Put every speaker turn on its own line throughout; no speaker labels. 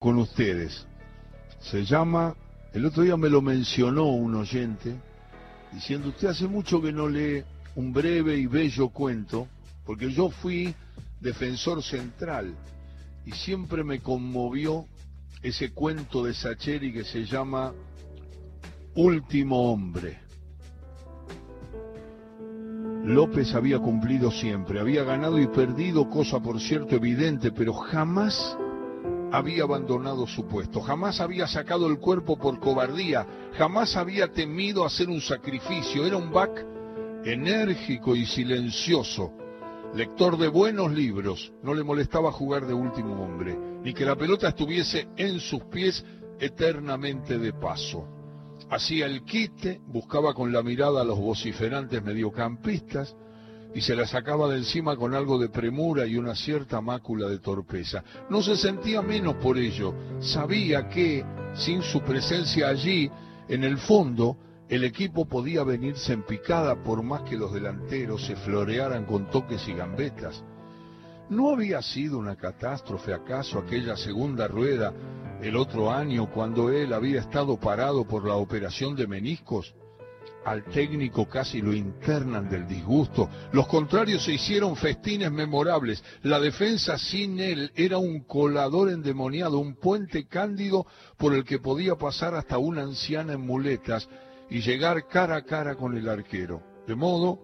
con ustedes. Se llama, el otro día me lo mencionó un oyente, diciendo, usted hace mucho que no lee un breve y bello cuento, porque yo fui defensor central y siempre me conmovió ese cuento de Sacheri que se llama Último Hombre. López había cumplido siempre, había ganado y perdido, cosa por cierto evidente, pero jamás había abandonado su puesto, jamás había sacado el cuerpo por cobardía, jamás había temido hacer un sacrificio, era un back enérgico y silencioso, lector de buenos libros, no le molestaba jugar de último hombre, ni que la pelota estuviese en sus pies eternamente de paso. Hacía el quite, buscaba con la mirada a los vociferantes mediocampistas, y se la sacaba de encima con algo de premura y una cierta mácula de torpeza. No se sentía menos por ello, sabía que, sin su presencia allí, en el fondo, el equipo podía venirse en picada por más que los delanteros se florearan con toques y gambetas. ¿No había sido una catástrofe acaso aquella segunda rueda el otro año cuando él había estado parado por la operación de meniscos? Al técnico casi lo internan del disgusto. Los contrarios se hicieron festines memorables. La defensa sin él era un colador endemoniado, un puente cándido por el que podía pasar hasta una anciana en muletas y llegar cara a cara con el arquero. De modo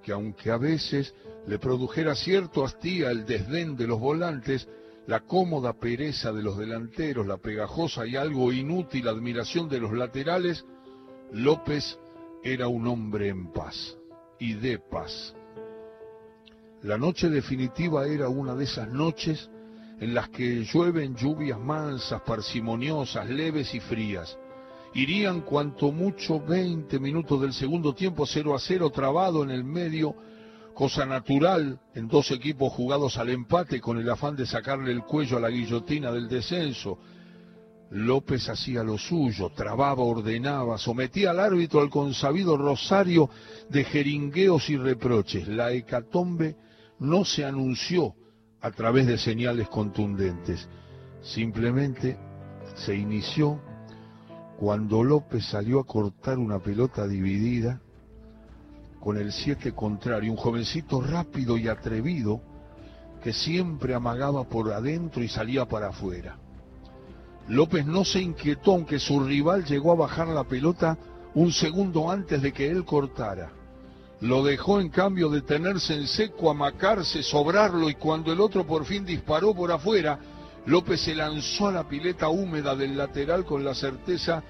que aunque a veces le produjera cierto hastía el desdén de los volantes, la cómoda pereza de los delanteros, la pegajosa y algo inútil admiración de los laterales, López era un hombre en paz y de paz. La noche definitiva era una de esas noches en las que llueven lluvias mansas, parsimoniosas, leves y frías. Irían cuanto mucho 20 minutos del segundo tiempo 0 a 0 trabado en el medio, cosa natural en dos equipos jugados al empate con el afán de sacarle el cuello a la guillotina del descenso, López hacía lo suyo, trababa, ordenaba, sometía al árbitro al consabido rosario de jeringueos y reproches. La hecatombe no se anunció a través de señales contundentes, simplemente se inició cuando López salió a cortar una pelota dividida con el siete contrario, un jovencito rápido y atrevido que siempre amagaba por adentro y salía para afuera. López no se inquietó aunque su rival llegó a bajar la pelota un segundo antes de que él cortara. Lo dejó en cambio detenerse en seco, amacarse, sobrarlo y cuando el otro por fin disparó por afuera, López se lanzó a la pileta húmeda del lateral con la certeza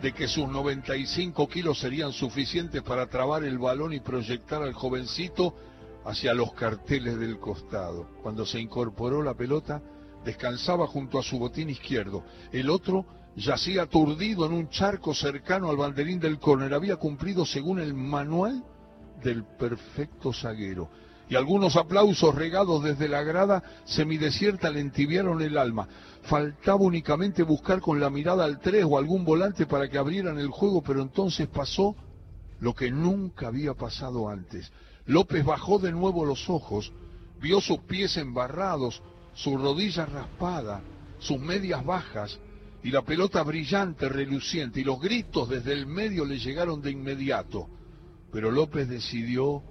de que sus 95 kilos serían suficientes para trabar el balón y proyectar al jovencito hacia los carteles del costado. Cuando se incorporó la pelota, descansaba junto a su botín izquierdo. El otro yacía aturdido en un charco cercano al banderín del córner. Había cumplido según el manual del perfecto zaguero. Y algunos aplausos regados desde la grada semidesierta le entibiaron el alma. Faltaba únicamente buscar con la mirada al tres o algún volante para que abrieran el juego, pero entonces pasó lo que nunca había pasado antes. López bajó de nuevo los ojos, vio sus pies embarrados, su rodilla raspada, sus medias bajas y la pelota brillante, reluciente, y los gritos desde el medio le llegaron de inmediato. Pero López decidió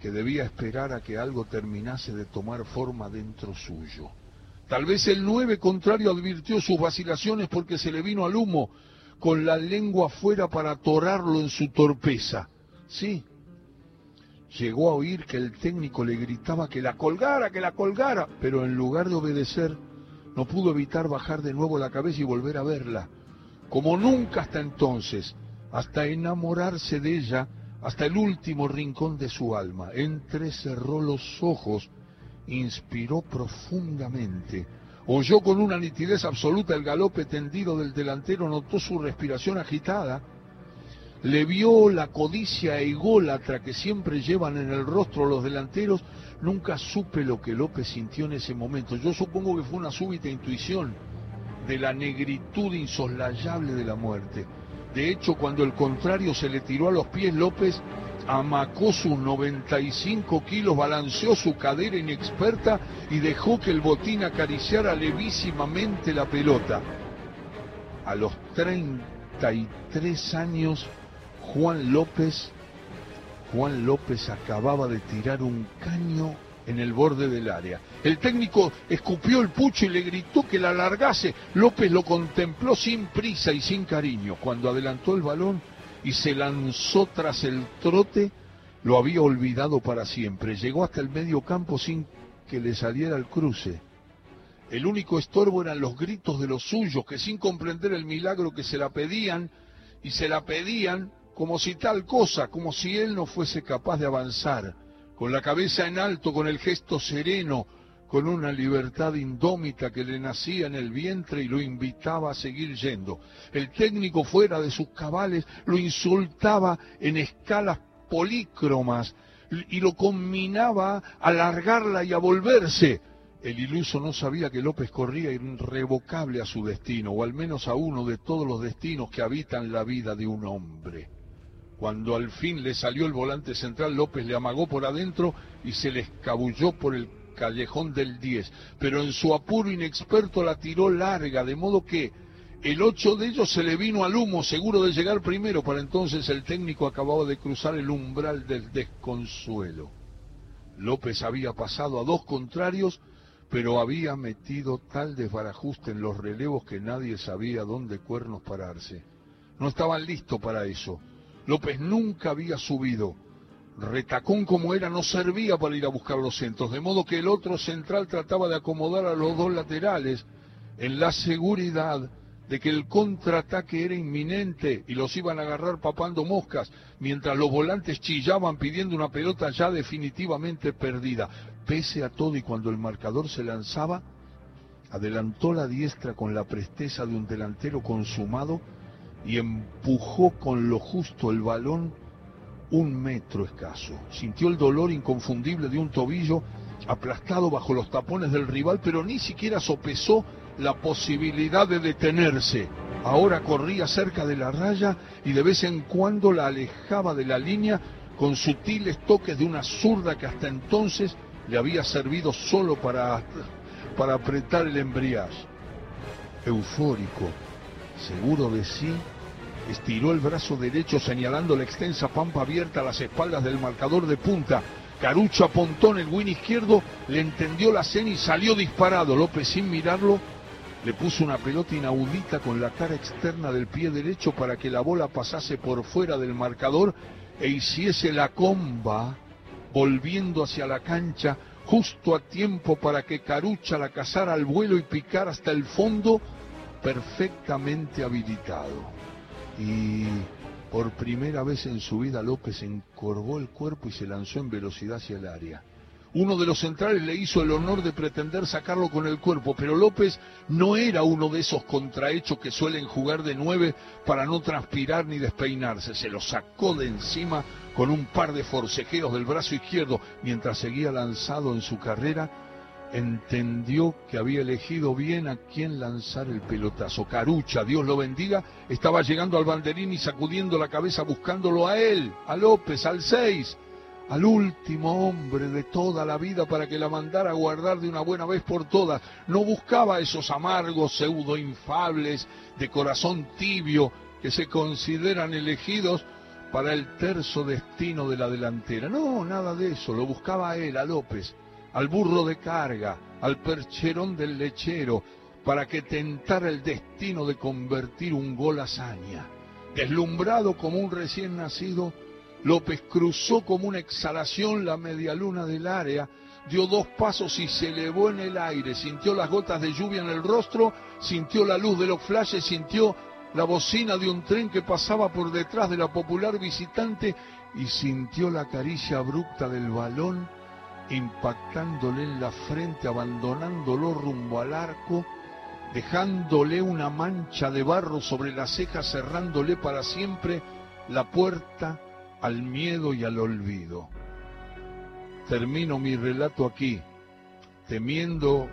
que debía esperar a que algo terminase de tomar forma dentro suyo. Tal vez el nueve contrario advirtió sus vacilaciones porque se le vino al humo con la lengua afuera para atorarlo en su torpeza. Sí, llegó a oír que el técnico le gritaba que la colgara, que la colgara, pero en lugar de obedecer, no pudo evitar bajar de nuevo la cabeza y volver a verla, como nunca hasta entonces, hasta enamorarse de ella, hasta el último rincón de su alma. Entrecerró los ojos, inspiró profundamente, oyó con una nitidez absoluta el galope tendido del delantero, notó su respiración agitada, le vio la codicia ególatra que siempre llevan en el rostro los delanteros, nunca supe lo que López sintió en ese momento. Yo supongo que fue una súbita intuición de la negritud insoslayable de la muerte. De hecho, cuando el contrario se le tiró a los pies, López amacó sus 95 kilos, balanceó su cadera inexperta y dejó que el botín acariciara levísimamente la pelota. A los 33 años, Juan López, Juan López acababa de tirar un caño en el borde del área. El técnico escupió el pucho y le gritó que la alargase. López lo contempló sin prisa y sin cariño. Cuando adelantó el balón y se lanzó tras el trote, lo había olvidado para siempre. Llegó hasta el medio campo sin que le saliera el cruce. El único estorbo eran los gritos de los suyos, que sin comprender el milagro que se la pedían, y se la pedían como si tal cosa, como si él no fuese capaz de avanzar con la cabeza en alto, con el gesto sereno, con una libertad indómita que le nacía en el vientre y lo invitaba a seguir yendo. El técnico fuera de sus cabales lo insultaba en escalas polícromas y lo combinaba a alargarla y a volverse. El iluso no sabía que López corría irrevocable a su destino, o al menos a uno de todos los destinos que habitan la vida de un hombre. Cuando al fin le salió el volante central, López le amagó por adentro y se le escabulló por el callejón del 10. Pero en su apuro inexperto la tiró larga, de modo que el ocho de ellos se le vino al humo, seguro de llegar primero. Para entonces el técnico acababa de cruzar el umbral del desconsuelo. López había pasado a dos contrarios, pero había metido tal desbarajuste en los relevos que nadie sabía dónde cuernos pararse. No estaban listos para eso. López nunca había subido. Retacón como era no servía para ir a buscar los centros, de modo que el otro central trataba de acomodar a los dos laterales en la seguridad de que el contraataque era inminente y los iban a agarrar papando moscas, mientras los volantes chillaban pidiendo una pelota ya definitivamente perdida. Pese a todo y cuando el marcador se lanzaba, adelantó la diestra con la presteza de un delantero consumado y empujó con lo justo el balón un metro escaso. Sintió el dolor inconfundible de un tobillo aplastado bajo los tapones del rival, pero ni siquiera sopesó la posibilidad de detenerse. Ahora corría cerca de la raya y de vez en cuando la alejaba de la línea con sutiles toques de una zurda que hasta entonces le había servido solo para, para apretar el embriague. Eufórico, seguro de sí, estiró el brazo derecho señalando la extensa pampa abierta a las espaldas del marcador de punta. Carucha Pontón, el win izquierdo, le entendió la cena y salió disparado. López, sin mirarlo, le puso una pelota inaudita con la cara externa del pie derecho para que la bola pasase por fuera del marcador e hiciese la comba, volviendo hacia la cancha justo a tiempo para que Carucha la cazara al vuelo y picara hasta el fondo, perfectamente habilitado y por primera vez en su vida López encorvó el cuerpo y se lanzó en velocidad hacia el área. Uno de los centrales le hizo el honor de pretender sacarlo con el cuerpo, pero López no era uno de esos contrahechos que suelen jugar de nueve para no transpirar ni despeinarse. Se lo sacó de encima con un par de forcejeos del brazo izquierdo mientras seguía lanzado en su carrera entendió que había elegido bien a quien lanzar el pelotazo. Carucha, Dios lo bendiga, estaba llegando al banderín y sacudiendo la cabeza buscándolo a él, a López, al seis, al último hombre de toda la vida para que la mandara a guardar de una buena vez por todas. No buscaba esos amargos pseudo infables de corazón tibio que se consideran elegidos para el terzo destino de la delantera. No, nada de eso, lo buscaba a él, a López al burro de carga, al percherón del lechero, para que tentara el destino de convertir un gol hazaña. Deslumbrado como un recién nacido, López cruzó como una exhalación la media luna del área, dio dos pasos y se elevó en el aire, sintió las gotas de lluvia en el rostro, sintió la luz de los flashes, sintió la bocina de un tren que pasaba por detrás de la popular visitante y sintió la caricia abrupta del balón impactándole en la frente, abandonándolo rumbo al arco, dejándole una mancha de barro sobre la ceja, cerrándole para siempre la puerta al miedo y al olvido. Termino mi relato aquí, temiendo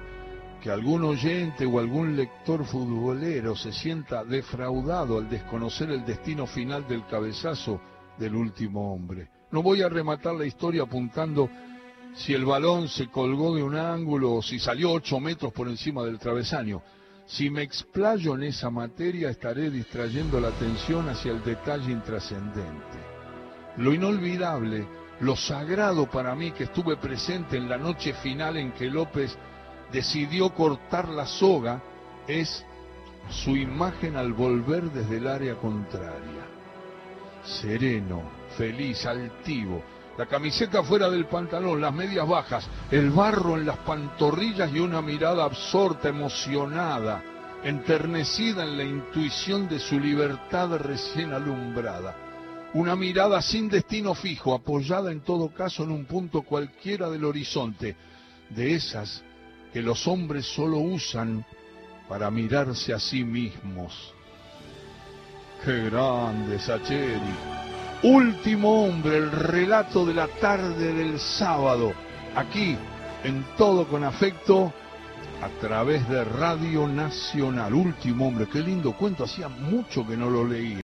que algún oyente o algún lector futbolero se sienta defraudado al desconocer el destino final del cabezazo del último hombre. No voy a rematar la historia apuntando si el balón se colgó de un ángulo o si salió ocho metros por encima del travesaño. Si me explayo en esa materia estaré distrayendo la atención hacia el detalle intrascendente. Lo inolvidable, lo sagrado para mí que estuve presente en la noche final en que López decidió cortar la soga es su imagen al volver desde el área contraria. Sereno, feliz, altivo, la camiseta fuera del pantalón, las medias bajas, el barro en las pantorrillas y una mirada absorta, emocionada, enternecida en la intuición de su libertad recién alumbrada. Una mirada sin destino fijo, apoyada en todo caso en un punto cualquiera del horizonte, de esas que los hombres solo usan para mirarse a sí mismos. ¡Qué grande, Sacheri! Último hombre, el relato de la tarde del sábado, aquí, en todo con afecto, a través de Radio Nacional. Último hombre, qué lindo cuento, hacía mucho que no lo leí.